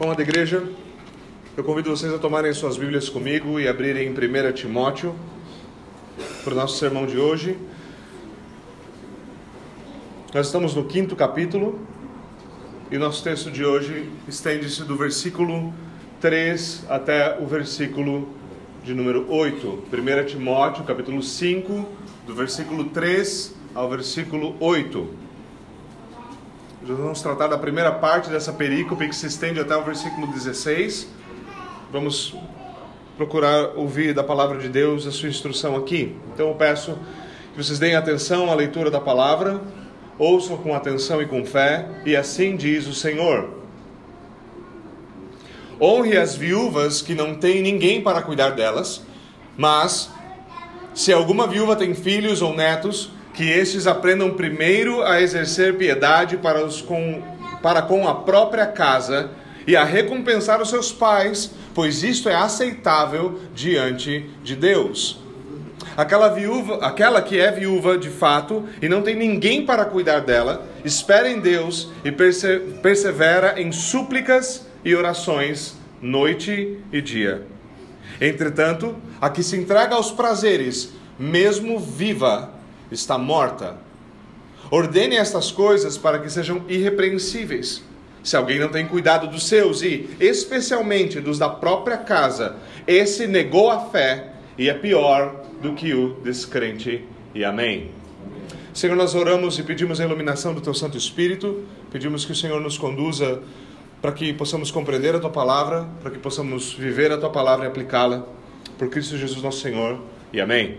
Amada igreja, eu convido vocês a tomarem suas Bíblias comigo e abrirem 1 Timóteo para o nosso sermão de hoje. Nós estamos no quinto capítulo e nosso texto de hoje estende-se do versículo 3 até o versículo de número 8. 1 Timóteo, capítulo 5, do versículo 3 ao versículo 8. Nós vamos tratar da primeira parte dessa perícope que se estende até o versículo 16. Vamos procurar ouvir da palavra de Deus a sua instrução aqui. Então eu peço que vocês deem atenção à leitura da palavra, ouçam com atenção e com fé, e assim diz o Senhor. Honre as viúvas que não têm ninguém para cuidar delas, mas se alguma viúva tem filhos ou netos, que estes aprendam primeiro a exercer piedade para, os com, para com a própria casa e a recompensar os seus pais, pois isto é aceitável diante de Deus. Aquela viúva, aquela que é viúva de fato e não tem ninguém para cuidar dela, espera em Deus e persevera em súplicas e orações noite e dia. Entretanto, a que se entrega aos prazeres, mesmo viva, está morta. Ordene estas coisas para que sejam irrepreensíveis. Se alguém não tem cuidado dos seus e, especialmente, dos da própria casa, esse negou a fé e é pior do que o descrente. E amém. Senhor, nós oramos e pedimos a iluminação do Teu Santo Espírito, pedimos que o Senhor nos conduza para que possamos compreender a Tua palavra, para que possamos viver a Tua palavra e aplicá-la. Por Cristo Jesus, nosso Senhor. E amém.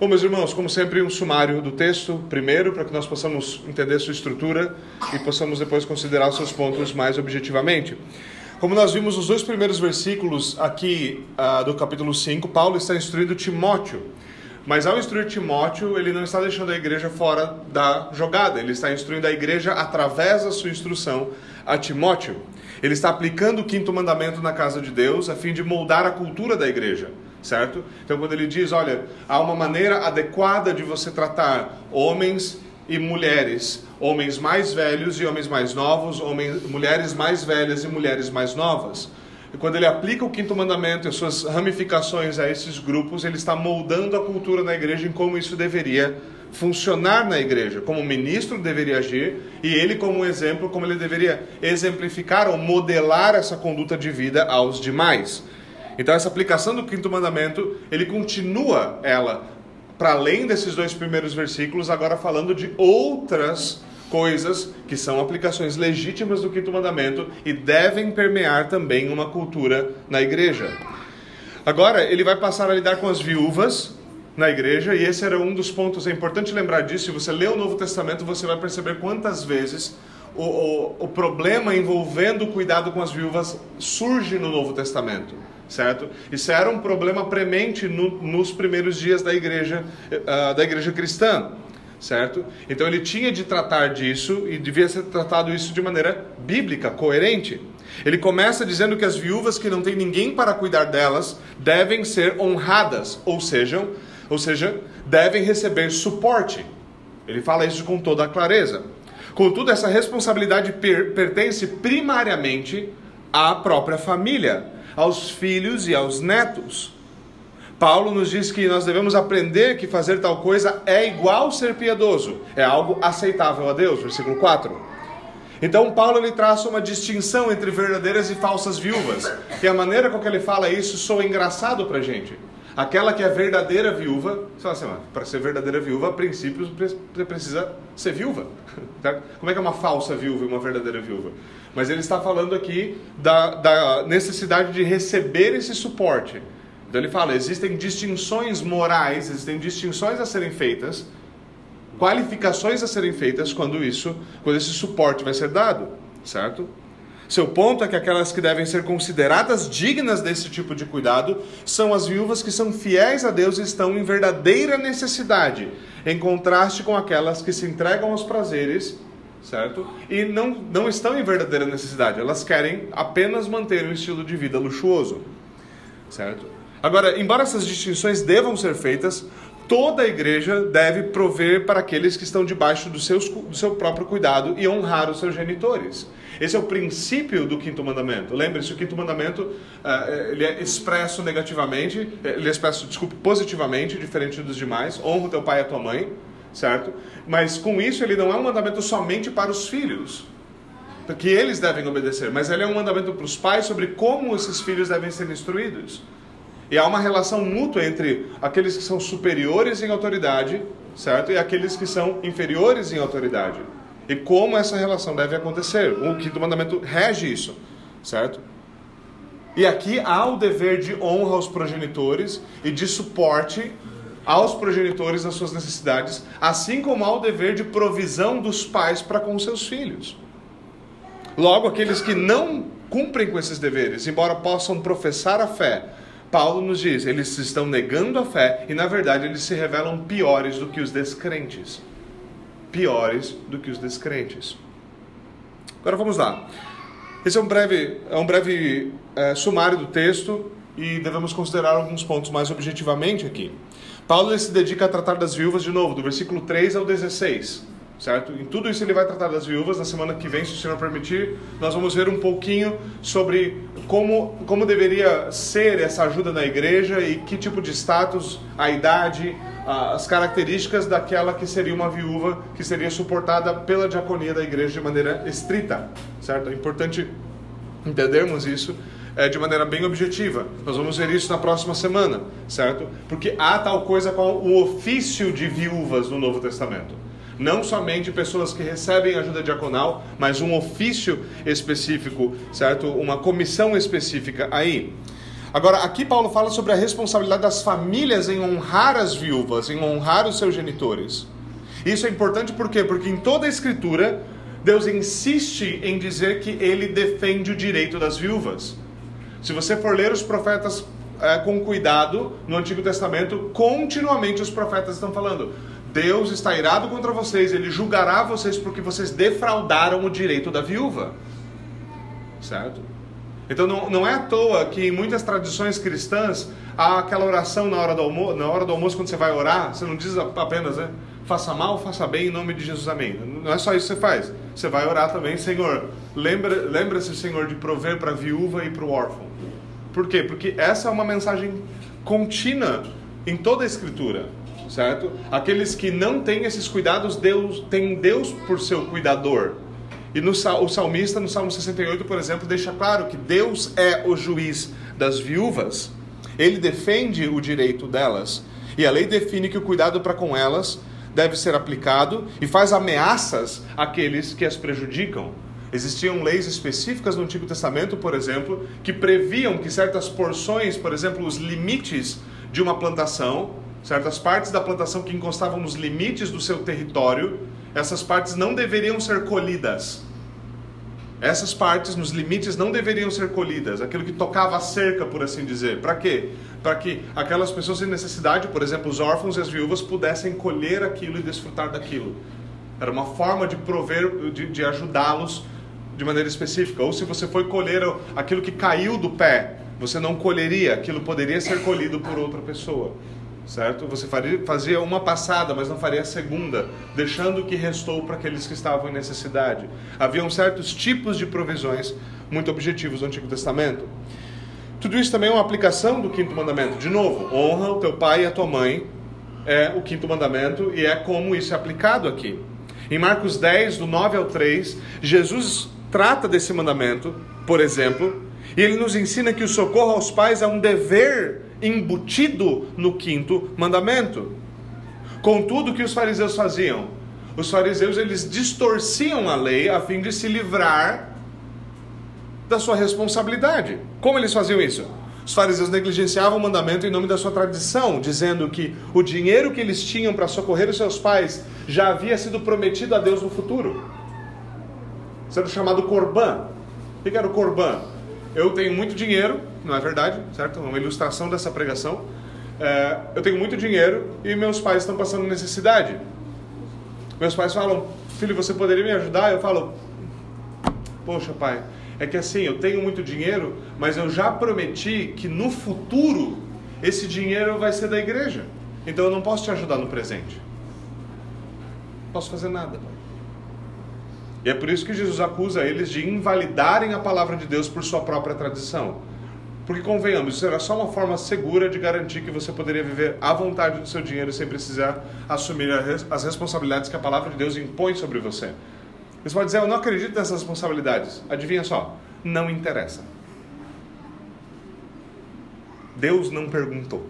Bom, meus irmãos, como sempre, um sumário do texto, primeiro, para que nós possamos entender sua estrutura e possamos depois considerar os seus pontos mais objetivamente. Como nós vimos nos dois primeiros versículos aqui uh, do capítulo 5, Paulo está instruindo Timóteo. Mas ao instruir Timóteo, ele não está deixando a igreja fora da jogada, ele está instruindo a igreja através da sua instrução a Timóteo. Ele está aplicando o quinto mandamento na casa de Deus a fim de moldar a cultura da igreja certo? Então, quando ele diz, olha, há uma maneira adequada de você tratar homens e mulheres, homens mais velhos e homens mais novos, homens, mulheres mais velhas e mulheres mais novas. E quando ele aplica o quinto mandamento e suas ramificações a esses grupos, ele está moldando a cultura na igreja em como isso deveria funcionar na igreja, como o ministro deveria agir e ele como exemplo, como ele deveria exemplificar ou modelar essa conduta de vida aos demais. Então essa aplicação do quinto mandamento, ele continua ela para além desses dois primeiros versículos, agora falando de outras coisas que são aplicações legítimas do quinto mandamento e devem permear também uma cultura na igreja. Agora, ele vai passar a lidar com as viúvas na igreja, e esse era um dos pontos, é importante lembrar disso. Se você lê o Novo Testamento, você vai perceber quantas vezes o, o, o problema envolvendo o cuidado com as viúvas surge no Novo Testamento certo? Isso era um problema premente no, nos primeiros dias da igreja, uh, da igreja cristã, certo? Então ele tinha de tratar disso e devia ser tratado isso de maneira bíblica, coerente. Ele começa dizendo que as viúvas que não têm ninguém para cuidar delas devem ser honradas, ou seja, ou seja, devem receber suporte. Ele fala isso com toda a clareza. Contudo, essa responsabilidade per pertence primariamente à própria família aos filhos e aos netos. Paulo nos diz que nós devemos aprender que fazer tal coisa é igual ser piedoso, é algo aceitável a Deus, versículo 4. Então Paulo ele traça uma distinção entre verdadeiras e falsas viúvas. E a maneira com que ele fala isso soa engraçado para gente. Aquela que é verdadeira viúva, assim, para ser verdadeira viúva, a princípio você precisa ser viúva. Como é que é uma falsa viúva e uma verdadeira viúva? Mas ele está falando aqui da, da necessidade de receber esse suporte. Então ele fala: existem distinções morais, existem distinções a serem feitas, qualificações a serem feitas quando isso, quando esse suporte vai ser dado, certo? Seu ponto é que aquelas que devem ser consideradas dignas desse tipo de cuidado são as viúvas que são fiéis a Deus e estão em verdadeira necessidade, em contraste com aquelas que se entregam aos prazeres certo? E não, não estão em verdadeira necessidade, elas querem apenas manter um estilo de vida luxuoso, certo? Agora, embora essas distinções devam ser feitas, toda a igreja deve prover para aqueles que estão debaixo do, seus, do seu próprio cuidado e honrar os seus genitores. Esse é o princípio do quinto mandamento. Lembre-se, o quinto mandamento uh, ele é expresso negativamente, ele é expresso, desculpe, positivamente, diferente dos demais. Honra o teu pai e a tua mãe, certo? Mas com isso ele não é um mandamento somente para os filhos, que eles devem obedecer, mas ele é um mandamento para os pais sobre como esses filhos devem ser instruídos. E há uma relação mútua entre aqueles que são superiores em autoridade, certo? E aqueles que são inferiores em autoridade. E como essa relação deve acontecer. O quinto mandamento rege isso, certo? E aqui há o dever de honra aos progenitores e de suporte aos progenitores nas suas necessidades, assim como há o dever de provisão dos pais para com seus filhos. Logo, aqueles que não cumprem com esses deveres, embora possam professar a fé, Paulo nos diz, eles estão negando a fé e na verdade eles se revelam piores do que os descrentes. Piores do que os descrentes. Agora vamos lá. Esse é um breve, é um breve é, sumário do texto e devemos considerar alguns pontos mais objetivamente aqui. Paulo se dedica a tratar das viúvas de novo, do versículo 3 ao 16 certo? Em tudo isso ele vai tratar das viúvas. Na semana que vem, se o Senhor permitir, nós vamos ver um pouquinho sobre como, como deveria ser essa ajuda na igreja e que tipo de status, a idade, as características daquela que seria uma viúva que seria suportada pela diaconia da igreja de maneira estrita, certo? É importante entendermos isso é, de maneira bem objetiva. Nós vamos ver isso na próxima semana, certo? Porque há tal coisa como o ofício de viúvas no Novo Testamento não somente pessoas que recebem ajuda diaconal, mas um ofício específico, certo? Uma comissão específica aí. Agora, aqui Paulo fala sobre a responsabilidade das famílias em honrar as viúvas, em honrar os seus genitores. Isso é importante por quê? Porque em toda a Escritura, Deus insiste em dizer que ele defende o direito das viúvas. Se você for ler os profetas é, com cuidado no Antigo Testamento, continuamente os profetas estão falando: Deus está irado contra vocês, ele julgará vocês porque vocês defraudaram o direito da viúva. Certo? Então não, não é à toa que em muitas tradições cristãs há aquela oração na hora do almoço, na hora do almoço quando você vai orar, você não diz apenas, né? Faça mal, faça bem em nome de Jesus, amém. Não é só isso que você faz. Você vai orar também, Senhor, lembra, lembra-se, Senhor, de prover para a viúva e para o órfão. Por quê? Porque essa é uma mensagem contínua em toda a Escritura certo? Aqueles que não têm esses cuidados, Deus tem Deus por seu cuidador. E no, o salmista, no Salmo 68, por exemplo, deixa claro que Deus é o juiz das viúvas. Ele defende o direito delas. E a lei define que o cuidado para com elas deve ser aplicado e faz ameaças àqueles que as prejudicam. Existiam leis específicas no Antigo Testamento, por exemplo, que previam que certas porções, por exemplo, os limites de uma plantação, certas partes da plantação que encostavam nos limites do seu território, essas partes não deveriam ser colhidas. Essas partes nos limites não deveriam ser colhidas, aquilo que tocava a cerca, por assim dizer. Para quê? Para que aquelas pessoas em necessidade, por exemplo, os órfãos e as viúvas, pudessem colher aquilo e desfrutar daquilo. Era uma forma de prover, de, de ajudá-los de maneira específica. Ou se você foi colher aquilo que caiu do pé, você não colheria, aquilo poderia ser colhido por outra pessoa certo? Você faria, fazia uma passada, mas não faria a segunda, deixando o que restou para aqueles que estavam em necessidade. Haviam certos tipos de provisões muito objetivos do Antigo Testamento. Tudo isso também é uma aplicação do quinto mandamento. De novo, honra o teu pai e a tua mãe é o quinto mandamento e é como isso é aplicado aqui. Em Marcos 10, do 9 ao 3, Jesus trata desse mandamento, por exemplo, e ele nos ensina que o socorro aos pais é um dever embutido no quinto mandamento. Contudo, o que os fariseus faziam? Os fariseus eles distorciam a lei a fim de se livrar da sua responsabilidade. Como eles faziam isso? Os fariseus negligenciavam o mandamento em nome da sua tradição, dizendo que o dinheiro que eles tinham para socorrer os seus pais já havia sido prometido a Deus no futuro. Era chamado corban. O que era o corban? Eu tenho muito dinheiro, não é verdade, certo? É uma ilustração dessa pregação. É, eu tenho muito dinheiro e meus pais estão passando necessidade. Meus pais falam, filho, você poderia me ajudar? Eu falo, poxa, pai, é que assim, eu tenho muito dinheiro, mas eu já prometi que no futuro esse dinheiro vai ser da igreja. então eu não posso te ajudar no presente. Não posso fazer nada, pai. E é por isso que Jesus acusa eles de invalidarem a palavra de Deus por sua própria tradição. Porque convenhamos, isso era só uma forma segura de garantir que você poderia viver à vontade do seu dinheiro sem precisar assumir as responsabilidades que a palavra de Deus impõe sobre você. Você pode dizer, eu não acredito nessas responsabilidades. Adivinha só, não interessa. Deus não perguntou.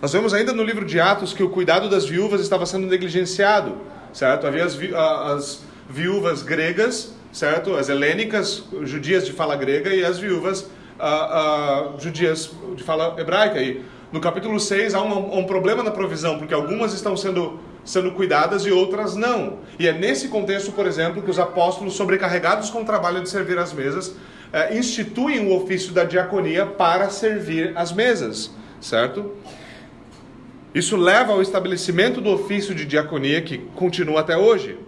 Nós vemos ainda no livro de Atos que o cuidado das viúvas estava sendo negligenciado, certo? Havia as, vi as viúvas gregas, certo? As helênicas, judias de fala grega, e as viúvas uh, uh, judias de fala hebraica. E no capítulo 6 há um, um problema na provisão, porque algumas estão sendo sendo cuidadas e outras não. E é nesse contexto, por exemplo, que os apóstolos, sobrecarregados com o trabalho de servir as mesas, eh, instituem o ofício da diaconia para servir as mesas, certo? Isso leva ao estabelecimento do ofício de diaconia que continua até hoje.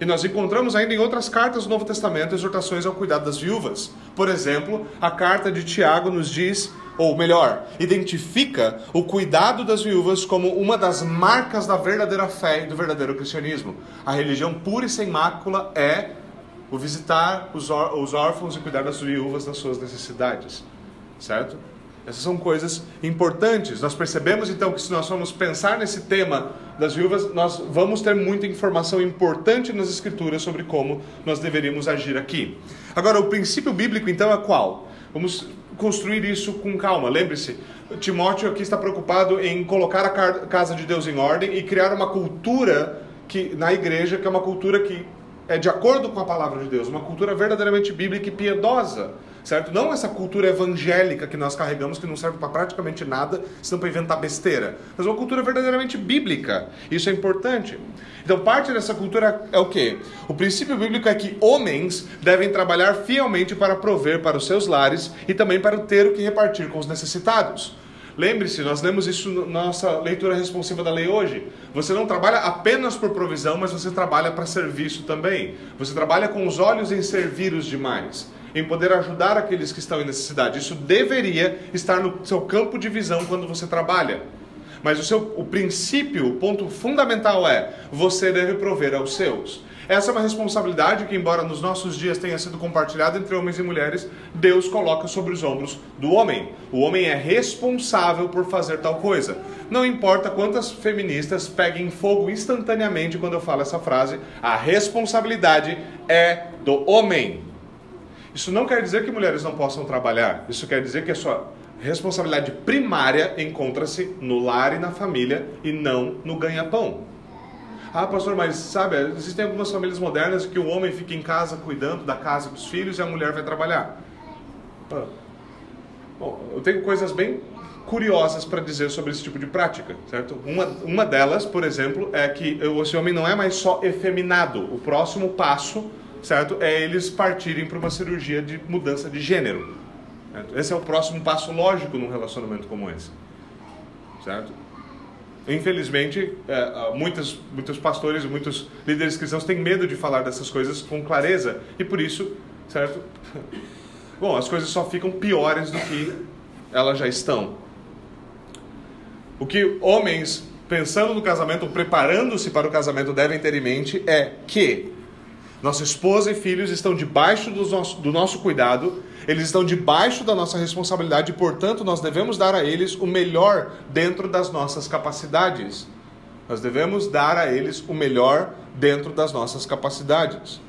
E nós encontramos ainda em outras cartas do Novo Testamento exortações ao cuidado das viúvas. Por exemplo, a carta de Tiago nos diz, ou melhor, identifica o cuidado das viúvas como uma das marcas da verdadeira fé e do verdadeiro cristianismo. A religião pura e sem mácula é o visitar os, órfãos e cuidar das viúvas das suas necessidades. Certo? Essas são coisas importantes. Nós percebemos então que se nós formos pensar nesse tema das viúvas, nós vamos ter muita informação importante nas escrituras sobre como nós deveríamos agir aqui. Agora, o princípio bíblico então é qual? Vamos construir isso com calma. Lembre-se, Timóteo aqui está preocupado em colocar a casa de Deus em ordem e criar uma cultura que na igreja que é uma cultura que é de acordo com a palavra de Deus, uma cultura verdadeiramente bíblica e piedosa certo? Não essa cultura evangélica que nós carregamos, que não serve para praticamente nada, senão para inventar besteira, mas uma cultura verdadeiramente bíblica. Isso é importante. Então, parte dessa cultura é o quê? O princípio bíblico é que homens devem trabalhar fielmente para prover para os seus lares e também para ter o que repartir com os necessitados. Lembre-se, nós lemos isso na nossa leitura responsiva da lei hoje. Você não trabalha apenas por provisão, mas você trabalha para serviço também. Você trabalha com os olhos em servir os demais em poder ajudar aqueles que estão em necessidade. Isso deveria estar no seu campo de visão quando você trabalha. Mas o, seu, o princípio, o ponto fundamental é: você deve prover aos seus. Essa é uma responsabilidade que, embora nos nossos dias tenha sido compartilhada entre homens e mulheres, Deus coloca sobre os ombros do homem. O homem é responsável por fazer tal coisa. Não importa quantas feministas peguem fogo instantaneamente quando eu falo essa frase, a responsabilidade é do homem. Isso não quer dizer que mulheres não possam trabalhar. Isso quer dizer que a sua responsabilidade primária encontra-se no lar e na família e não no ganha-pão. Ah, pastor, mas sabe, existem algumas famílias modernas que o homem fica em casa cuidando da casa dos filhos e a mulher vai trabalhar. Ah. Bom, eu tenho coisas bem curiosas para dizer sobre esse tipo de prática, certo? Uma, uma delas, por exemplo, é que esse homem não é mais só efeminado. O próximo passo certo? É eles partirem para uma cirurgia de mudança de gênero. Certo? Esse é o próximo passo lógico num relacionamento como esse, certo? Infelizmente, é, muitos, muitos pastores muitos líderes cristãos têm medo de falar dessas coisas com clareza e por isso, certo? Bom, as coisas só ficam piores do que elas já estão. O que homens pensando no casamento, preparando-se para o casamento, devem ter em mente é que nossa esposa e filhos estão debaixo do nosso, do nosso cuidado, eles estão debaixo da nossa responsabilidade e, portanto, nós devemos dar a eles o melhor dentro das nossas capacidades. Nós devemos dar a eles o melhor dentro das nossas capacidades.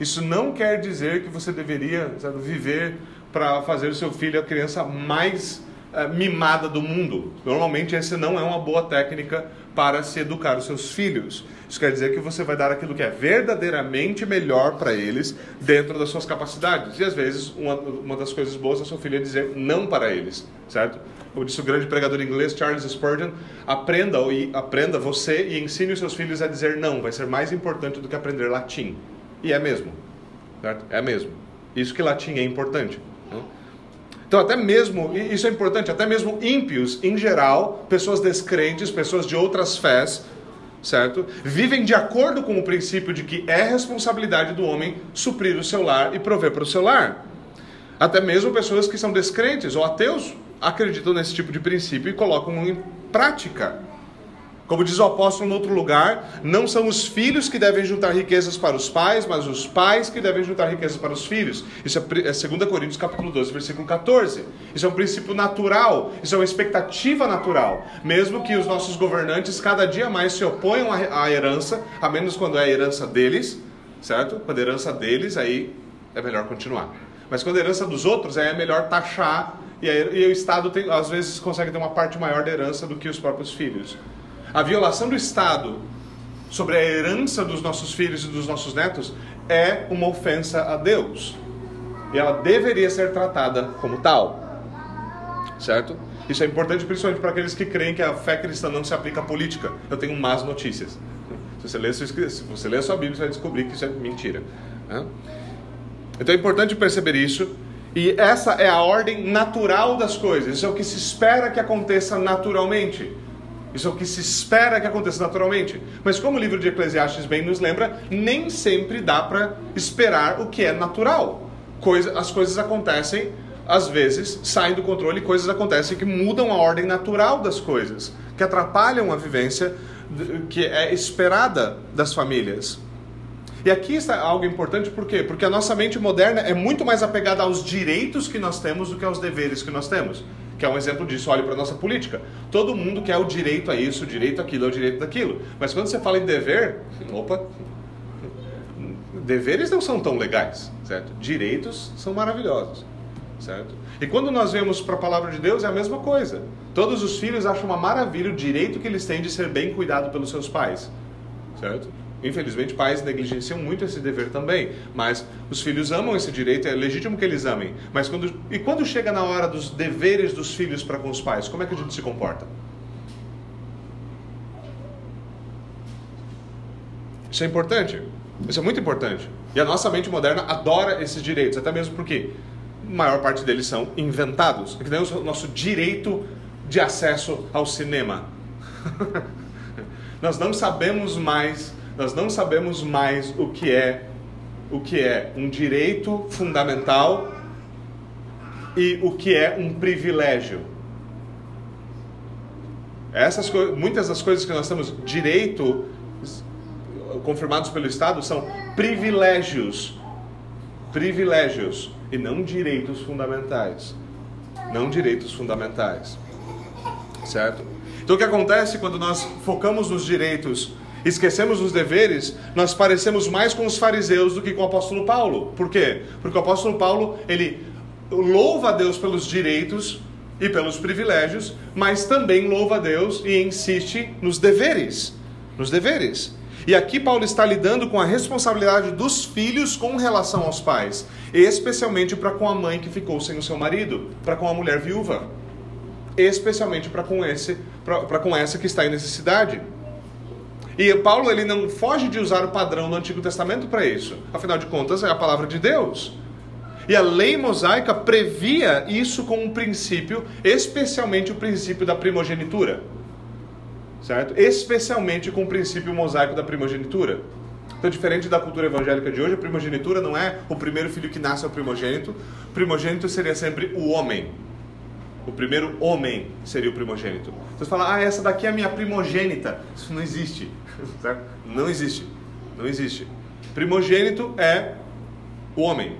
Isso não quer dizer que você deveria sabe, viver para fazer o seu filho a criança mais uh, mimada do mundo. Normalmente, essa não é uma boa técnica para se educar os seus filhos. Isso quer dizer que você vai dar aquilo que é verdadeiramente melhor para eles dentro das suas capacidades. E às vezes, uma, uma das coisas boas da sua filha é dizer não para eles, certo? Como disse o grande pregador inglês Charles Spurgeon, aprenda, aprenda você e ensine os seus filhos a dizer não. Vai ser mais importante do que aprender latim. E é mesmo, certo? É mesmo. Isso que latim é importante. Né? Então, até mesmo, isso é importante, até mesmo ímpios, em geral, pessoas descrentes, pessoas de outras fés, certo? Vivem de acordo com o princípio de que é responsabilidade do homem suprir o seu lar e prover para o seu lar. Até mesmo pessoas que são descrentes ou ateus acreditam nesse tipo de princípio e colocam em prática. Como diz o apóstolo em outro lugar, não são os filhos que devem juntar riquezas para os pais, mas os pais que devem juntar riquezas para os filhos. Isso é 2 é Coríntios capítulo 12, versículo 14. Isso é um princípio natural, isso é uma expectativa natural. Mesmo que os nossos governantes cada dia mais se oponham à herança, a menos quando é a herança deles, certo? Quando é a herança deles, aí é melhor continuar. Mas quando é a herança dos outros, aí é melhor taxar e, aí, e o Estado tem, às vezes consegue ter uma parte maior da herança do que os próprios filhos. A violação do Estado sobre a herança dos nossos filhos e dos nossos netos é uma ofensa a Deus. E ela deveria ser tratada como tal. Certo? Isso é importante principalmente para aqueles que creem que a fé cristã não se aplica à política. Eu tenho más notícias. Se você ler, se você ler a sua Bíblia, você vai descobrir que isso é mentira. Então é importante perceber isso. E essa é a ordem natural das coisas. Isso é o que se espera que aconteça naturalmente. Isso é o que se espera que aconteça naturalmente. Mas como o livro de Eclesiastes bem nos lembra, nem sempre dá para esperar o que é natural. Coisa, as coisas acontecem, às vezes, saem do controle, coisas acontecem que mudam a ordem natural das coisas, que atrapalham a vivência que é esperada das famílias. E aqui está algo importante, por quê? Porque a nossa mente moderna é muito mais apegada aos direitos que nós temos do que aos deveres que nós temos que é um exemplo disso. Olhe para a nossa política. Todo mundo quer o direito a isso, o direito àquilo, é o direito daquilo. Mas quando você fala em dever, opa, deveres não são tão legais, certo? Direitos são maravilhosos, certo? E quando nós vemos para a palavra de Deus é a mesma coisa. Todos os filhos acham uma maravilha o direito que eles têm de ser bem cuidado pelos seus pais, certo? Infelizmente, pais negligenciam muito esse dever também, mas os filhos amam esse direito, é legítimo que eles amem. Mas quando e quando chega na hora dos deveres dos filhos para com os pais, como é que a gente se comporta? Isso é importante. Isso é muito importante. E a nossa mente moderna adora esses direitos, até mesmo porque a maior parte deles são inventados. É que nem o nosso direito de acesso ao cinema. Nós não sabemos mais nós não sabemos mais o que é o que é um direito fundamental e o que é um privilégio. Essas muitas das coisas que nós temos direito confirmados pelo Estado são privilégios. Privilégios e não direitos fundamentais. Não direitos fundamentais. Certo? Então o que acontece quando nós focamos nos direitos esquecemos os deveres, nós parecemos mais com os fariseus do que com o apóstolo Paulo. Por quê? Porque o apóstolo Paulo, ele louva a Deus pelos direitos e pelos privilégios, mas também louva a Deus e insiste nos deveres, nos deveres. E aqui Paulo está lidando com a responsabilidade dos filhos com relação aos pais, especialmente para com a mãe que ficou sem o seu marido, para com a mulher viúva, especialmente para com para com essa que está em necessidade. E Paulo ele não foge de usar o padrão do Antigo Testamento para isso. Afinal de contas, é a palavra de Deus. E a lei mosaica previa isso como um princípio, especialmente o princípio da primogenitura. Certo? Especialmente com o princípio mosaico da primogenitura. Então, diferente da cultura evangélica de hoje, a primogenitura não é o primeiro filho que nasce é o primogênito. O primogênito seria sempre o homem. O primeiro homem seria o primogênito. Você fala, ah, essa daqui é a minha primogênita. Isso não existe. Não existe. Não existe. Primogênito é o homem.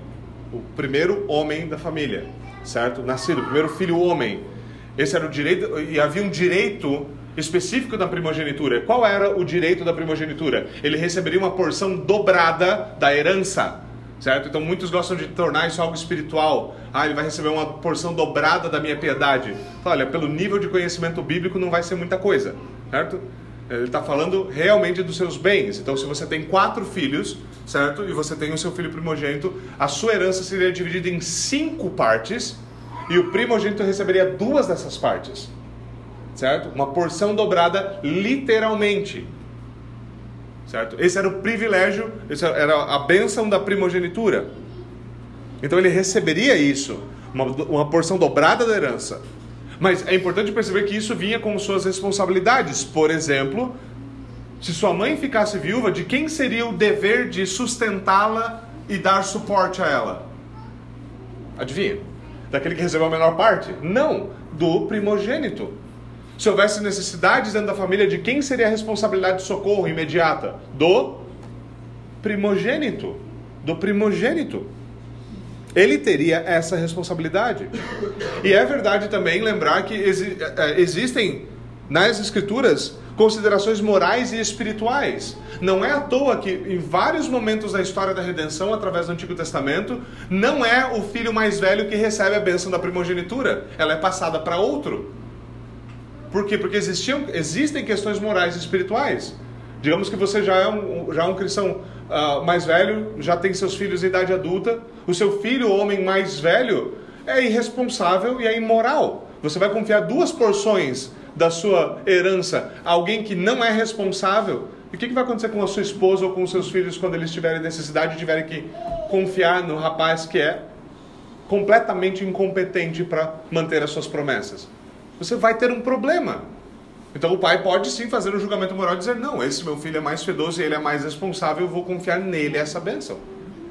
O primeiro homem da família. Certo? Nascido, o primeiro filho homem. Esse era o direito, e havia um direito específico da primogenitura. Qual era o direito da primogenitura? Ele receberia uma porção dobrada da herança certo? Então muitos gostam de tornar isso algo espiritual. Ah, ele vai receber uma porção dobrada da minha piedade. Então, olha, pelo nível de conhecimento bíblico não vai ser muita coisa, certo? Ele está falando realmente dos seus bens. Então, se você tem quatro filhos, certo? E você tem o seu filho primogênito, a sua herança seria dividida em cinco partes e o primogênito receberia duas dessas partes, certo? Uma porção dobrada literalmente certo? Esse era o privilégio, essa era a bênção da primogenitura. Então ele receberia isso, uma, uma porção dobrada da herança. Mas é importante perceber que isso vinha com suas responsabilidades. Por exemplo, se sua mãe ficasse viúva, de quem seria o dever de sustentá-la e dar suporte a ela? Adivinha? Daquele que recebeu a menor parte? Não, do primogênito. Se houvesse necessidades dentro da família, de quem seria a responsabilidade de socorro imediata? Do primogênito. Do primogênito. Ele teria essa responsabilidade. E é verdade também lembrar que exi é, existem nas Escrituras considerações morais e espirituais. Não é à toa que em vários momentos da história da redenção, através do Antigo Testamento, não é o filho mais velho que recebe a bênção da primogenitura, ela é passada para outro. Por quê? Porque existiam, existem questões morais e espirituais. Digamos que você já é um, já é um cristão uh, mais velho, já tem seus filhos em idade adulta, o seu filho, o homem mais velho, é irresponsável e é imoral. Você vai confiar duas porções da sua herança a alguém que não é responsável, e o que, que vai acontecer com a sua esposa ou com os seus filhos quando eles tiverem necessidade e tiverem que confiar no rapaz que é completamente incompetente para manter as suas promessas? Você vai ter um problema. Então o pai pode sim fazer um julgamento moral e dizer: não, esse meu filho é mais fedoso e ele é mais responsável, eu vou confiar nele essa bênção.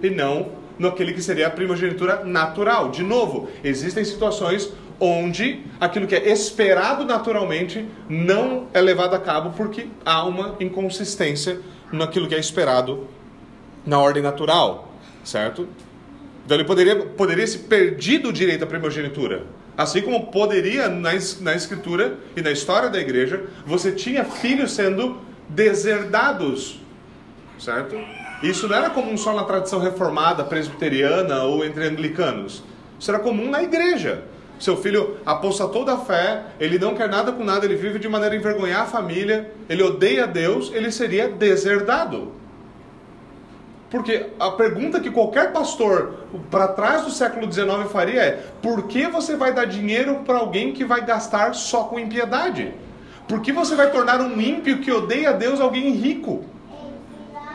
E não naquele que seria a primogenitura natural. De novo, existem situações onde aquilo que é esperado naturalmente não é levado a cabo porque há uma inconsistência naquilo que é esperado na ordem natural, certo? Então ele poderia, poderia se perdido o direito à primogenitura. Assim como poderia na, na escritura e na história da igreja, você tinha filhos sendo deserdados, certo? Isso não era comum só na tradição reformada, presbiteriana ou entre anglicanos. Isso era comum na igreja. Seu filho apostatou da fé, ele não quer nada com nada, ele vive de maneira a envergonhar a família, ele odeia Deus, ele seria deserdado. Porque a pergunta que qualquer pastor para trás do século XIX faria é: por que você vai dar dinheiro para alguém que vai gastar só com impiedade? Por que você vai tornar um ímpio que odeia Deus alguém rico?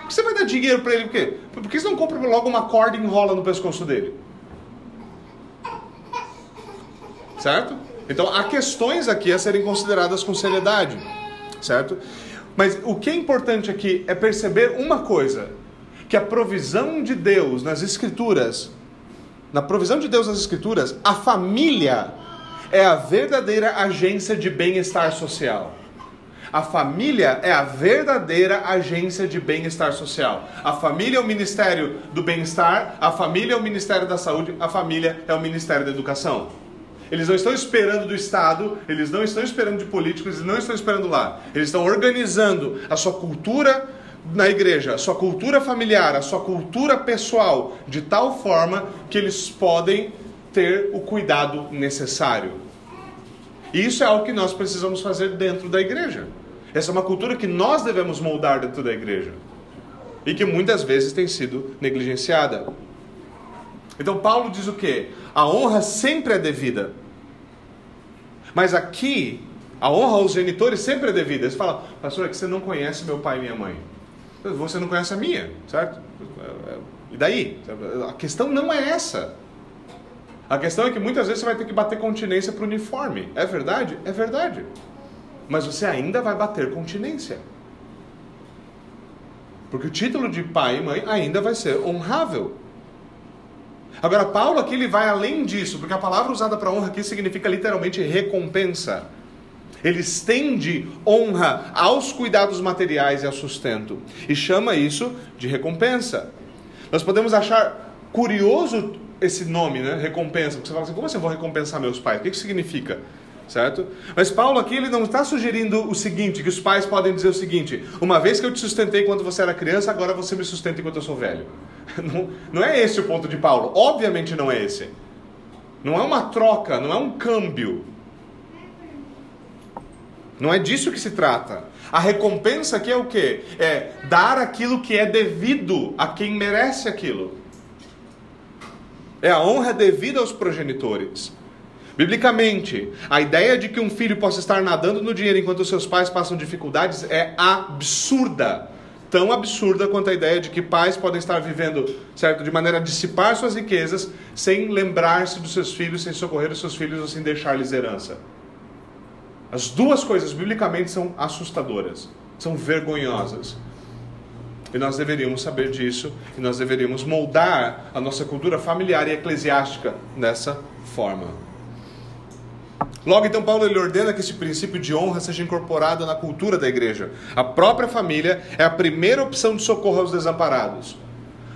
Você vai dar dinheiro para ele? Por quê? Por que você não compra logo uma corda e enrola no pescoço dele? certo? Então há questões aqui a serem consideradas com seriedade, certo? Mas o que é importante aqui é perceber uma coisa: que a provisão de Deus nas Escrituras, na provisão de Deus nas Escrituras, a família é a verdadeira agência de bem-estar social. A família é a verdadeira agência de bem-estar social. A família é o ministério do bem-estar, a família é o ministério da saúde, a família é o ministério da educação. Eles não estão esperando do Estado, eles não estão esperando de políticos, eles não estão esperando lá. Eles estão organizando a sua cultura na igreja, sua cultura familiar, a sua cultura pessoal, de tal forma que eles podem ter o cuidado necessário. E isso é algo que nós precisamos fazer dentro da igreja. Essa é uma cultura que nós devemos moldar dentro da igreja e que muitas vezes tem sido negligenciada. Então Paulo diz o que? A honra sempre é devida. Mas aqui, a honra aos genitores sempre é devida. Eles falam, pastor, é que você não conhece meu pai e minha mãe. Você não conhece a minha, certo? E daí? A questão não é essa. A questão é que muitas vezes você vai ter que bater continência para o uniforme. É verdade? É verdade. Mas você ainda vai bater continência. Porque o título de pai e mãe ainda vai ser honrável. Agora, Paulo aqui ele vai além disso, porque a palavra usada para honra aqui significa literalmente recompensa. Ele estende honra aos cuidados materiais e ao sustento e chama isso de recompensa. Nós podemos achar curioso esse nome, né? Recompensa, porque você fala assim: como assim eu vou recompensar meus pais? O que isso significa? Certo? Mas Paulo aqui ele não está sugerindo o seguinte, que os pais podem dizer o seguinte: uma vez que eu te sustentei quando você era criança, agora você me sustenta enquanto eu sou velho. Não, não é esse o ponto de Paulo. Obviamente não é esse. Não é uma troca, não é um câmbio. Não é disso que se trata. A recompensa aqui é o quê? É dar aquilo que é devido a quem merece aquilo. É a honra devida aos progenitores. Biblicamente, a ideia de que um filho possa estar nadando no dinheiro enquanto seus pais passam dificuldades é absurda tão absurda quanto a ideia de que pais podem estar vivendo, certo, de maneira a dissipar suas riquezas, sem lembrar-se dos seus filhos, sem socorrer os seus filhos ou sem deixar-lhes herança. As duas coisas biblicamente são assustadoras, são vergonhosas. E nós deveríamos saber disso, e nós deveríamos moldar a nossa cultura familiar e eclesiástica dessa forma. Logo, então, Paulo ele ordena que esse princípio de honra seja incorporado na cultura da igreja. A própria família é a primeira opção de socorro aos desamparados.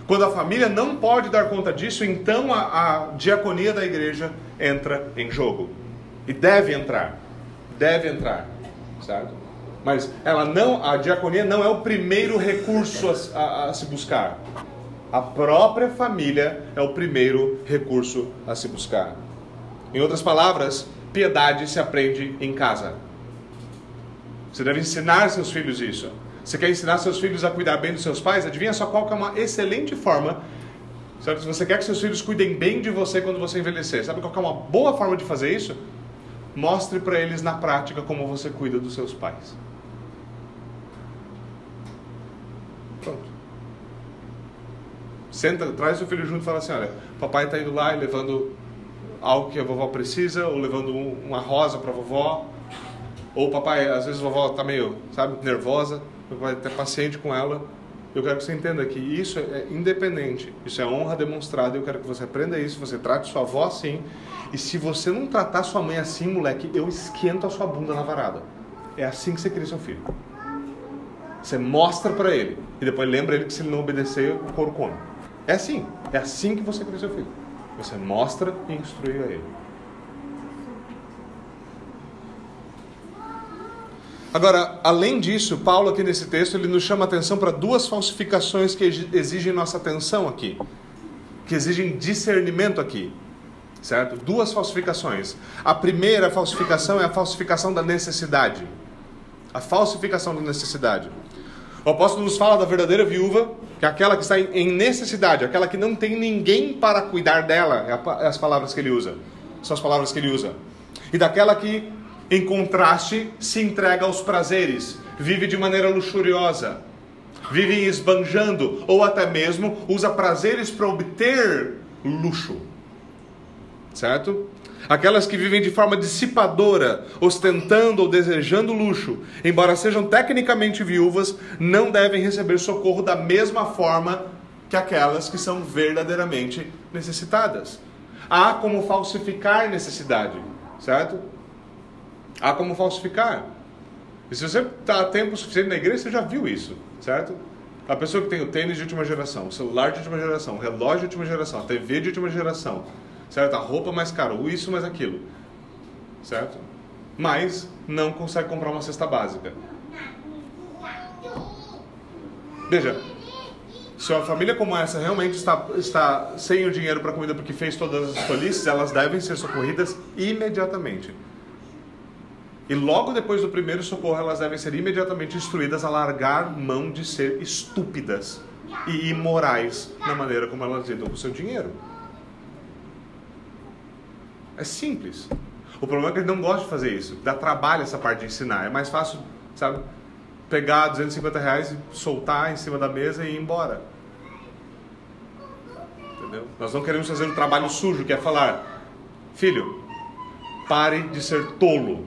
Quando a família não pode dar conta disso, então a, a diaconia da igreja entra em jogo. E deve entrar. Deve entrar. Certo? Mas ela não, a diaconia não é o primeiro recurso a, a, a se buscar. A própria família é o primeiro recurso a se buscar. Em outras palavras, piedade se aprende em casa. Você deve ensinar seus filhos isso. Você quer ensinar seus filhos a cuidar bem dos seus pais? Adivinha só qual é uma excelente forma. Sabe, se você quer que seus filhos cuidem bem de você quando você envelhecer, sabe qual é uma boa forma de fazer isso? Mostre para eles na prática como você cuida dos seus pais. Pronto. Senta, traz o filho junto e fala assim: olha, papai está indo lá e levando algo que a vovó precisa, ou levando uma rosa para a vovó, ou papai, às vezes a vovó está meio, sabe, nervosa, vai ter paciente com ela. Eu quero que você entenda que isso é independente, isso é honra demonstrada. Eu quero que você aprenda isso, você trate sua avó assim. E se você não tratar sua mãe assim, moleque, eu esquento a sua bunda na varada. É assim que você cria seu filho. Você mostra para ele e depois lembra ele que se ele não obedecer, o couro come. É assim, é assim que você cria seu filho. Você mostra e instrui a ele. Agora, além disso, Paulo aqui nesse texto ele nos chama a atenção para duas falsificações que exigem nossa atenção aqui, que exigem discernimento aqui, certo? Duas falsificações. A primeira falsificação é a falsificação da necessidade. A falsificação da necessidade. O apóstolo nos fala da verdadeira viúva, que é aquela que está em necessidade, aquela que não tem ninguém para cuidar dela, é, é as palavras que ele usa. São as palavras que ele usa. E daquela que, em contraste, se entrega aos prazeres, vive de maneira luxuriosa, vive esbanjando, ou até mesmo usa prazeres para obter luxo. Certo? Aquelas que vivem de forma dissipadora, ostentando ou desejando luxo, embora sejam tecnicamente viúvas, não devem receber socorro da mesma forma que aquelas que são verdadeiramente necessitadas. Há como falsificar necessidade, certo? Há como falsificar. E se você está tempo suficiente na igreja, você já viu isso, certo? A pessoa que tem o tênis de última geração, o celular de última geração, o relógio de última geração, a TV de última geração, certo? A roupa mais cara, o isso mais aquilo, certo? Mas não consegue comprar uma cesta básica. Veja, se uma família como essa realmente está, está sem o dinheiro para comida porque fez todas as tolices, elas devem ser socorridas imediatamente. E logo depois do primeiro socorro, elas devem ser imediatamente instruídas a largar mão de ser estúpidas e imorais na maneira como elas lidam com o seu dinheiro. É simples. O problema é que ele não gosta de fazer isso. Dá trabalho essa parte de ensinar. É mais fácil, sabe, pegar 250 reais e soltar em cima da mesa e ir embora. Entendeu? Nós não queremos fazer um trabalho sujo, que é falar, filho, pare de ser tolo.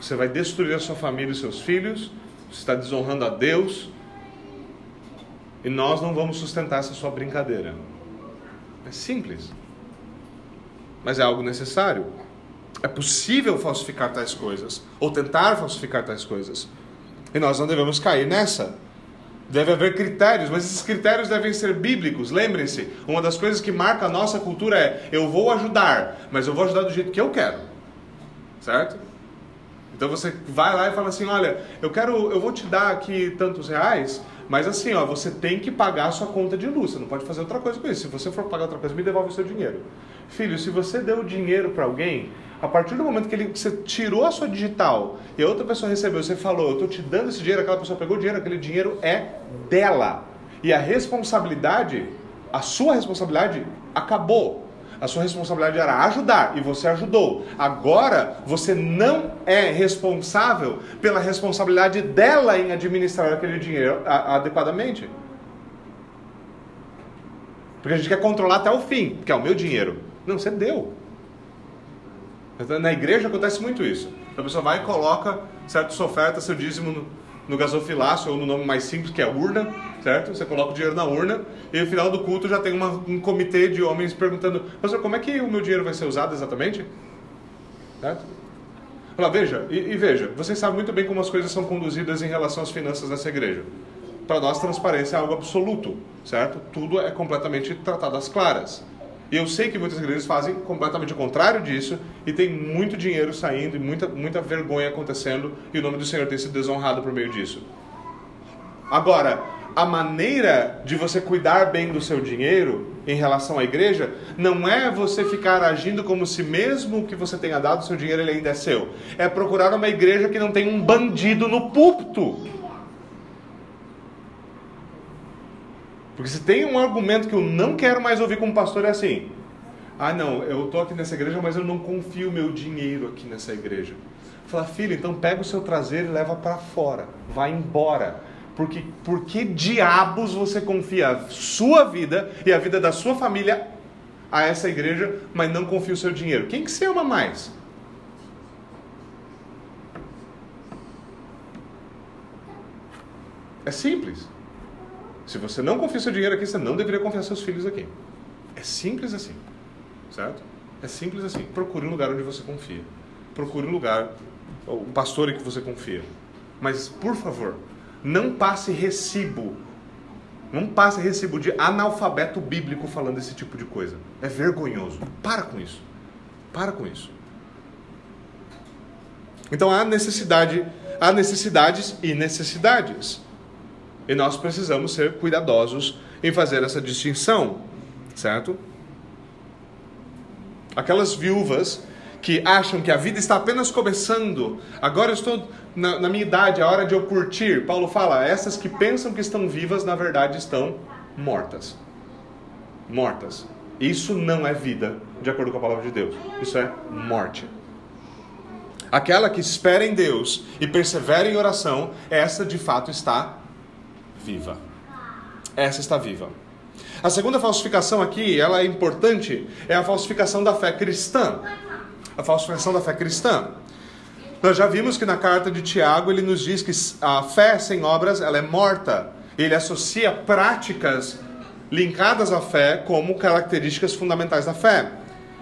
Você vai destruir a sua família e seus filhos. Você está desonrando a Deus. E nós não vamos sustentar essa sua brincadeira. É simples mas é algo necessário. É possível falsificar tais coisas, ou tentar falsificar tais coisas. E nós não devemos cair nessa. Deve haver critérios, mas esses critérios devem ser bíblicos. Lembrem-se, uma das coisas que marca a nossa cultura é: eu vou ajudar, mas eu vou ajudar do jeito que eu quero. Certo? Então você vai lá e fala assim: olha, eu quero, eu vou te dar aqui tantos reais, mas assim, ó, você tem que pagar a sua conta de luz. Você não pode fazer outra coisa com isso. Se você for pagar outra coisa, me devolve o seu dinheiro. Filho, se você deu dinheiro para alguém, a partir do momento que ele, você tirou a sua digital e a outra pessoa recebeu, você falou, eu estou te dando esse dinheiro, aquela pessoa pegou o dinheiro, aquele dinheiro é dela. E a responsabilidade, a sua responsabilidade acabou. A sua responsabilidade era ajudar e você ajudou. Agora você não é responsável pela responsabilidade dela em administrar aquele dinheiro adequadamente. Porque a gente quer controlar até o fim, que é o meu dinheiro. Não, você deu. Na igreja acontece muito isso. A pessoa vai e coloca certo, sua oferta, seu dízimo no, no gasofilácio, ou no nome mais simples, que é urna, certo? Você coloca o dinheiro na urna, e no final do culto já tem uma, um comitê de homens perguntando, pastor, como é que o meu dinheiro vai ser usado exatamente? Certo? Fala, veja, e, e veja, vocês sabem muito bem como as coisas são conduzidas em relação às finanças dessa igreja. Para nós, transparência é algo absoluto, certo? Tudo é completamente tratado às claras. E eu sei que muitas igrejas fazem completamente o contrário disso e tem muito dinheiro saindo e muita, muita vergonha acontecendo e o nome do Senhor tem sido desonrado por meio disso. Agora, a maneira de você cuidar bem do seu dinheiro em relação à igreja não é você ficar agindo como se mesmo que você tenha dado seu dinheiro ele ainda é seu. É procurar uma igreja que não tem um bandido no púlpito. Porque se tem um argumento que eu não quero mais ouvir como pastor é assim: ah, não, eu estou aqui nessa igreja, mas eu não confio meu dinheiro aqui nessa igreja. Fala, filho, então pega o seu traseiro e leva para fora, vai embora. Porque por que diabos você confia a sua vida e a vida da sua família a essa igreja, mas não confia o seu dinheiro? Quem que você ama mais? É simples. Se você não confia seu dinheiro aqui, você não deveria confiar seus filhos aqui. É simples assim. Certo? É simples assim. Procure um lugar onde você confia. Procure um lugar, o pastor em que você confia. Mas, por favor, não passe recibo. Não passe recibo de analfabeto bíblico falando esse tipo de coisa. É vergonhoso. Para com isso. Para com isso. Então há necessidade, há necessidades e necessidades. E nós precisamos ser cuidadosos em fazer essa distinção, certo? Aquelas viúvas que acham que a vida está apenas começando, agora eu estou na, na minha idade, é hora de eu curtir. Paulo fala, essas que pensam que estão vivas, na verdade estão mortas. Mortas. Isso não é vida, de acordo com a palavra de Deus. Isso é morte. Aquela que espera em Deus e persevera em oração, essa de fato está viva. Essa está viva. A segunda falsificação aqui, ela é importante, é a falsificação da fé cristã. A falsificação da fé cristã. Nós já vimos que na carta de Tiago ele nos diz que a fé sem obras ela é morta. Ele associa práticas linkadas à fé como características fundamentais da fé.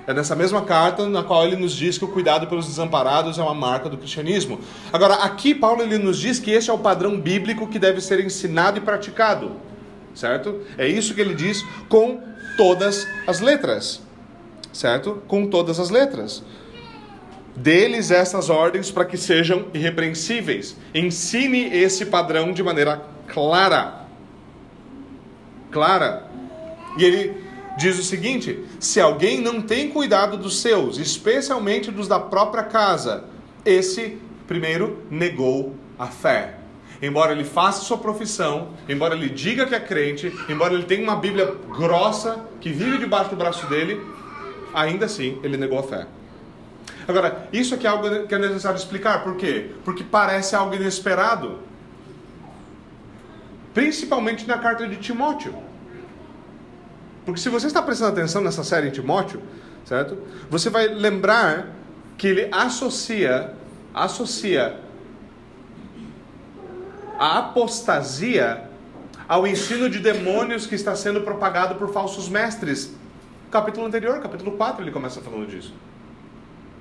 É nessa mesma carta na qual ele nos diz que o cuidado pelos desamparados é uma marca do cristianismo. Agora, aqui Paulo ele nos diz que esse é o padrão bíblico que deve ser ensinado e praticado. Certo? É isso que ele diz com todas as letras. Certo? Com todas as letras. Deles essas ordens para que sejam irrepreensíveis. Ensine esse padrão de maneira clara. Clara. E ele diz o seguinte: se alguém não tem cuidado dos seus, especialmente dos da própria casa, esse, primeiro, negou a fé. Embora ele faça sua profissão, embora ele diga que é crente, embora ele tenha uma Bíblia grossa que vive debaixo do braço dele, ainda assim ele negou a fé. Agora, isso aqui é algo que é necessário explicar, por quê? Porque parece algo inesperado. Principalmente na carta de Timóteo. Porque se você está prestando atenção nessa série em Timóteo, certo? Você vai lembrar que ele associa, associa a apostasia ao ensino de demônios que está sendo propagado por falsos mestres. Capítulo anterior, capítulo 4, ele começa falando disso.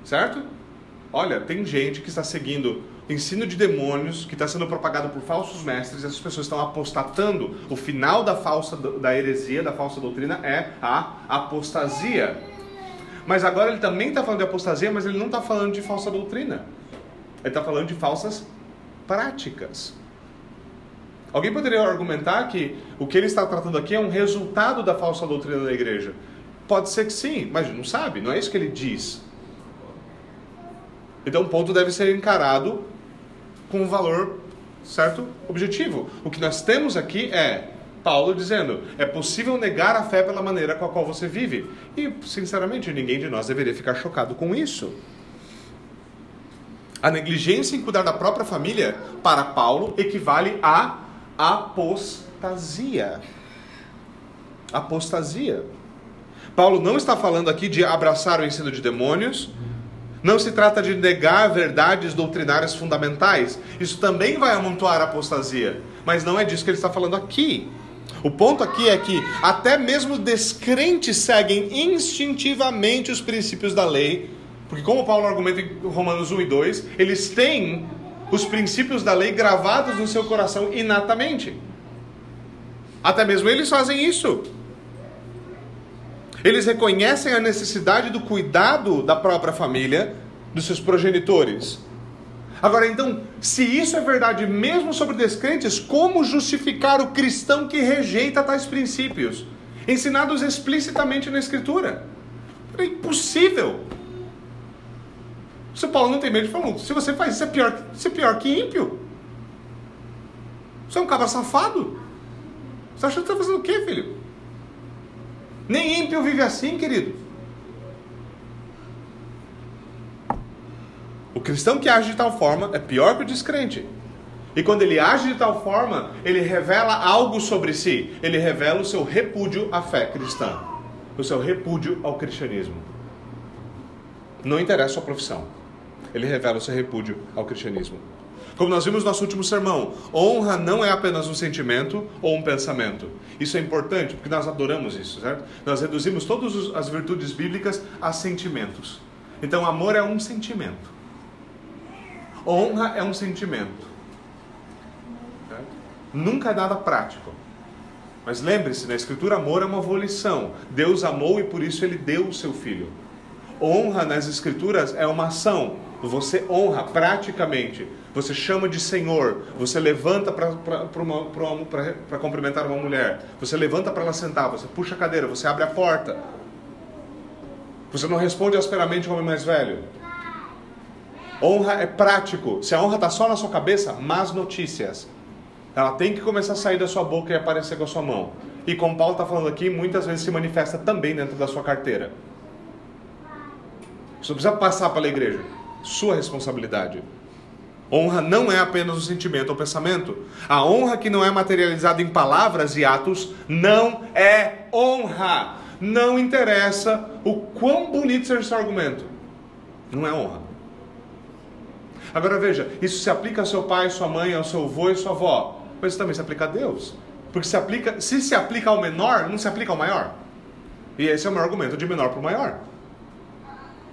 Certo? Olha, tem gente que está seguindo ensino de demônios que está sendo propagado por falsos mestres, essas pessoas estão apostatando. O final da falsa da heresia, da falsa doutrina é a apostasia. Mas agora ele também está falando de apostasia, mas ele não está falando de falsa doutrina. Ele está falando de falsas práticas. Alguém poderia argumentar que o que ele está tratando aqui é um resultado da falsa doutrina da igreja? Pode ser que sim, mas não sabe, não é isso que ele diz. Então o ponto deve ser encarado com um valor certo objetivo. O que nós temos aqui é Paulo dizendo: é possível negar a fé pela maneira com a qual você vive. E, sinceramente, ninguém de nós deveria ficar chocado com isso. A negligência em cuidar da própria família, para Paulo, equivale a apostasia. Apostasia. Paulo não está falando aqui de abraçar o ensino de demônios, não se trata de negar verdades doutrinárias fundamentais. Isso também vai amontoar a apostasia. Mas não é disso que ele está falando aqui. O ponto aqui é que até mesmo descrentes seguem instintivamente os princípios da lei Porque como Paulo argumenta em Romanos 1 e 2, eles têm os princípios da lei gravados no seu coração inatamente. Até mesmo eles fazem isso. Eles reconhecem a necessidade do cuidado da própria família, dos seus progenitores. Agora, então, se isso é verdade mesmo sobre descrentes, como justificar o cristão que rejeita tais princípios, ensinados explicitamente na Escritura? É impossível. Se Paulo não tem medo de falar, se você faz isso, é pior, é pior que ímpio. Você é um cabra safado. Você acha que está fazendo o quê, filho? Nem ímpio vive assim, querido. O cristão que age de tal forma é pior que o descrente. E quando ele age de tal forma, ele revela algo sobre si. Ele revela o seu repúdio à fé cristã, o seu repúdio ao cristianismo. Não interessa a sua profissão. Ele revela o seu repúdio ao cristianismo. Como nós vimos no nosso último sermão, honra não é apenas um sentimento ou um pensamento. Isso é importante porque nós adoramos isso, certo? Nós reduzimos todas as virtudes bíblicas a sentimentos. Então, amor é um sentimento. Honra é um sentimento. Certo? Nunca é nada prático. Mas lembre-se, na Escritura, amor é uma volição. Deus amou e por isso ele deu o seu filho. Honra nas Escrituras é uma ação. Você honra praticamente você chama de Senhor, você levanta para cumprimentar uma mulher, você levanta para ela sentar, você puxa a cadeira, você abre a porta. Você não responde asperamente ao homem mais velho. Honra é prático. Se a honra está só na sua cabeça, más notícias. Ela tem que começar a sair da sua boca e aparecer com a sua mão. E como Paulo está falando aqui, muitas vezes se manifesta também dentro da sua carteira. Você não precisa passar para a igreja. Sua responsabilidade. Honra não é apenas um sentimento ou pensamento. A honra que não é materializada em palavras e atos não é honra. Não interessa o quão bonito seja esse argumento. Não é honra. Agora veja, isso se aplica ao seu pai, sua mãe, ao seu avô e sua avó. Mas isso também se aplica a Deus. Porque se, aplica, se se aplica ao menor, não se aplica ao maior. E esse é o meu argumento de menor para o maior.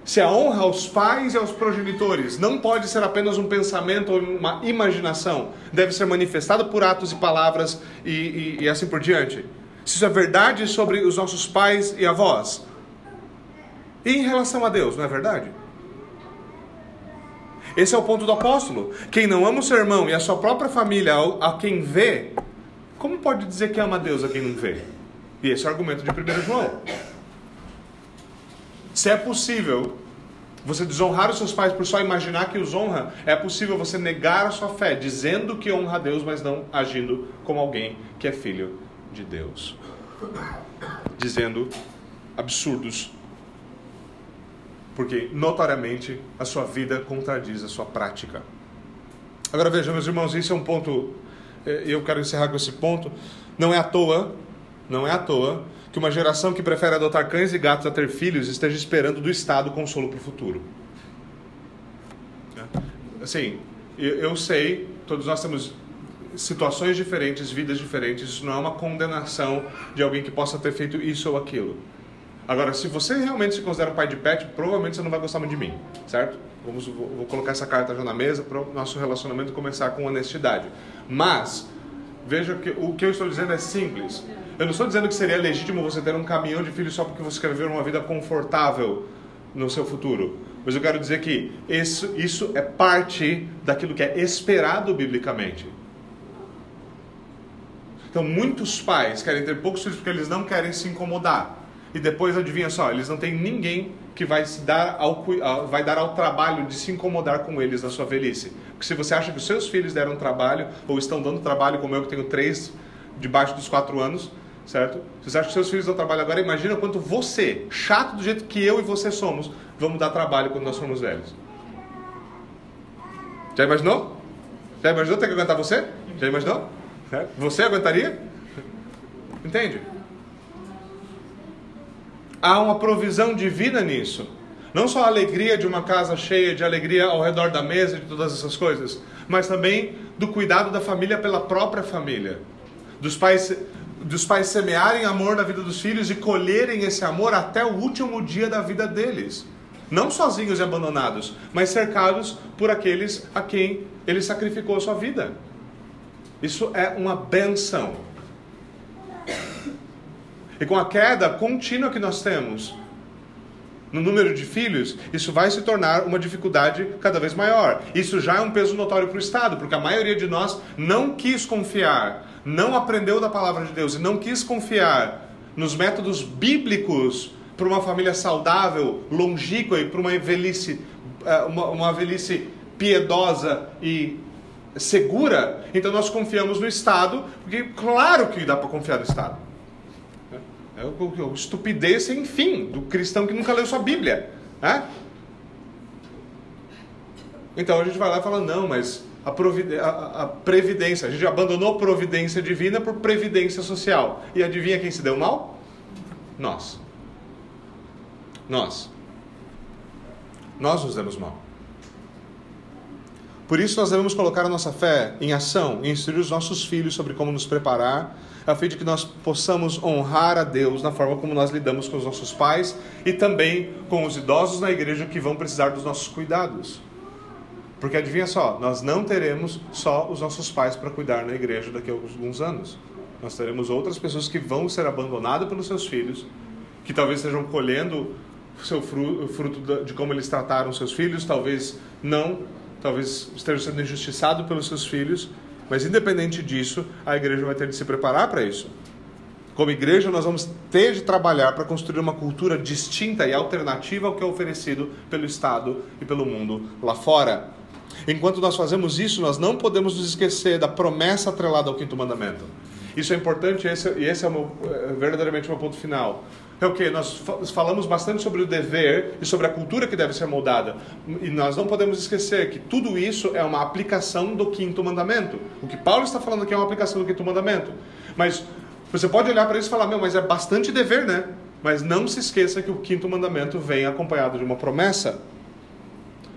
Se a honra aos pais e aos progenitores não pode ser apenas um pensamento ou uma imaginação, deve ser manifestada por atos e palavras e, e, e assim por diante. Se isso é verdade sobre os nossos pais e avós, e em relação a Deus, não é verdade? Esse é o ponto do apóstolo. Quem não ama o seu irmão e a sua própria família, a quem vê, como pode dizer que ama a Deus a quem não vê? E esse é o argumento de 1 João. Se é possível você desonrar os seus pais por só imaginar que os honra, é possível você negar a sua fé, dizendo que honra a Deus, mas não agindo como alguém que é filho de Deus. Dizendo absurdos. Porque notoriamente a sua vida contradiz a sua prática. Agora veja, meus irmãos, isso é um ponto. Eh, eu quero encerrar com esse ponto. Não é à toa, não é à toa que uma geração que prefere adotar cães e gatos a ter filhos esteja esperando do Estado consolo para o futuro. Assim, eu sei, todos nós temos situações diferentes, vidas diferentes, isso não é uma condenação de alguém que possa ter feito isso ou aquilo. Agora, se você realmente se considera um pai de pet, provavelmente você não vai gostar muito de mim, certo? Vamos, vou colocar essa carta já na mesa para o nosso relacionamento começar com honestidade. Mas, veja que o que eu estou dizendo é simples. Eu não estou dizendo que seria legítimo você ter um caminhão de filhos só porque você quer viver uma vida confortável no seu futuro. Mas eu quero dizer que isso, isso é parte daquilo que é esperado biblicamente. Então, muitos pais querem ter poucos filhos porque eles não querem se incomodar. E depois, adivinha só, eles não têm ninguém que vai, se dar ao, vai dar ao trabalho de se incomodar com eles na sua velhice. Porque se você acha que os seus filhos deram trabalho, ou estão dando trabalho, como eu que tenho três debaixo dos quatro anos, certo? Se você acha que seus filhos dão trabalho agora, imagina quanto você, chato do jeito que eu e você somos, vamos dar trabalho quando nós formos velhos. Já imaginou? Já imaginou ter que aguentar você? Já imaginou? Você aguentaria? Entende? Há uma provisão divina nisso. Não só a alegria de uma casa cheia, de alegria ao redor da mesa, de todas essas coisas, mas também do cuidado da família pela própria família. Dos pais dos pais semearem amor na vida dos filhos e colherem esse amor até o último dia da vida deles. não sozinhos e abandonados, mas cercados por aqueles a quem ele sacrificou a sua vida. Isso é uma benção. E com a queda contínua que nós temos no número de filhos, isso vai se tornar uma dificuldade cada vez maior. Isso já é um peso notório para o Estado, porque a maioria de nós não quis confiar, não aprendeu da palavra de Deus e não quis confiar nos métodos bíblicos para uma família saudável, longínqua e para uma velhice, eh, uma, uma velhice piedosa e segura, então nós confiamos no Estado, porque claro que dá para confiar no Estado. É o, o, estupidez sem fim do cristão que nunca leu sua Bíblia. Né? Então a gente vai lá e fala, não, mas a, a, a, previdência, a gente abandonou providência divina por previdência social. E adivinha quem se deu mal? Nós. Nós. Nós nos demos mal. Por isso nós devemos colocar a nossa fé em ação e instruir os nossos filhos sobre como nos preparar, a fim de que nós possamos honrar a Deus na forma como nós lidamos com os nossos pais e também com os idosos na igreja que vão precisar dos nossos cuidados. Porque adivinha só, nós não teremos só os nossos pais para cuidar na igreja daqui a alguns anos. Nós teremos outras pessoas que vão ser abandonadas pelos seus filhos, que talvez estejam colhendo seu fruto, fruto de como eles trataram seus filhos, talvez não, talvez esteja sendo injustiçado pelos seus filhos, mas independente disso, a igreja vai ter de se preparar para isso. Como igreja, nós vamos ter de trabalhar para construir uma cultura distinta e alternativa ao que é oferecido pelo Estado e pelo mundo lá fora. Enquanto nós fazemos isso, nós não podemos nos esquecer da promessa atrelada ao quinto mandamento. Isso é importante esse, e esse é, meu, é verdadeiramente o meu ponto final é o que? Nós falamos bastante sobre o dever e sobre a cultura que deve ser moldada. E nós não podemos esquecer que tudo isso é uma aplicação do quinto mandamento. O que Paulo está falando aqui é uma aplicação do quinto mandamento. Mas você pode olhar para isso e falar, meu, mas é bastante dever, né? Mas não se esqueça que o quinto mandamento vem acompanhado de uma promessa.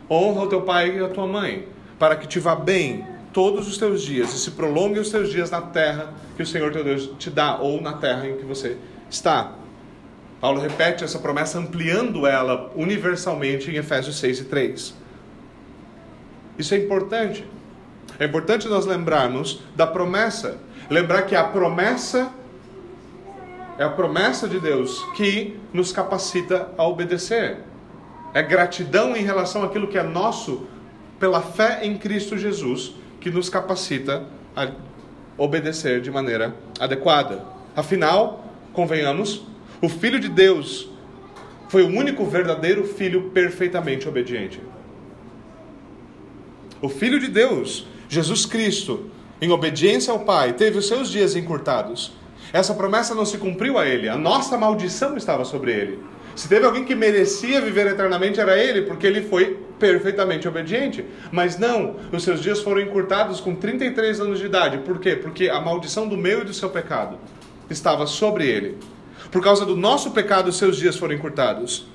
Honra o teu pai e a tua mãe, para que te vá bem todos os teus dias e se prolongue os teus dias na terra que o Senhor teu Deus te dá, ou na terra em que você está. Paulo repete essa promessa ampliando ela universalmente em Efésios 6 e 3. Isso é importante. É importante nós lembrarmos da promessa. Lembrar que a promessa é a promessa de Deus que nos capacita a obedecer. É gratidão em relação àquilo que é nosso pela fé em Cristo Jesus que nos capacita a obedecer de maneira adequada. Afinal, convenhamos, o Filho de Deus foi o único verdadeiro filho perfeitamente obediente. O Filho de Deus, Jesus Cristo, em obediência ao Pai, teve os seus dias encurtados. Essa promessa não se cumpriu a ele, a nossa maldição estava sobre ele. Se teve alguém que merecia viver eternamente, era ele, porque ele foi perfeitamente obediente. Mas não, os seus dias foram encurtados com 33 anos de idade. Por quê? Porque a maldição do meu e do seu pecado estava sobre ele. Por causa do nosso pecado, seus dias foram encurtados.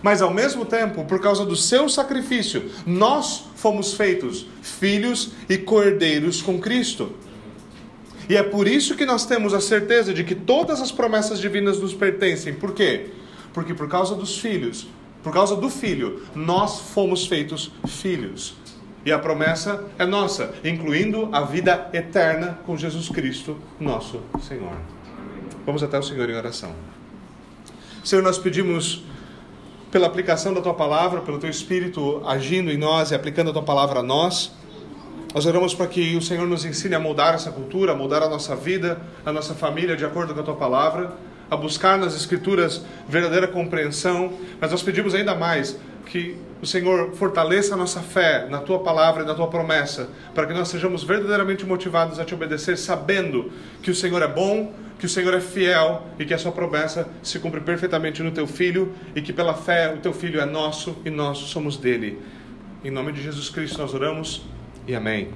Mas ao mesmo tempo, por causa do seu sacrifício, nós fomos feitos filhos e cordeiros com Cristo. E é por isso que nós temos a certeza de que todas as promessas divinas nos pertencem. Por quê? Porque por causa dos filhos, por causa do filho, nós fomos feitos filhos. E a promessa é nossa, incluindo a vida eterna com Jesus Cristo, nosso Senhor. Vamos até o Senhor em oração. Senhor, nós pedimos pela aplicação da tua palavra, pelo teu espírito agindo em nós e aplicando a tua palavra a nós. Nós oramos para que o Senhor nos ensine a moldar essa cultura, a moldar a nossa vida, a nossa família de acordo com a tua palavra, a buscar nas Escrituras verdadeira compreensão. Mas nós pedimos ainda mais que o Senhor fortaleça a nossa fé na tua palavra e na tua promessa, para que nós sejamos verdadeiramente motivados a te obedecer, sabendo que o Senhor é bom, que o Senhor é fiel e que a sua promessa se cumpre perfeitamente no teu filho e que pela fé o teu filho é nosso e nós somos dele. Em nome de Jesus Cristo nós oramos e amém.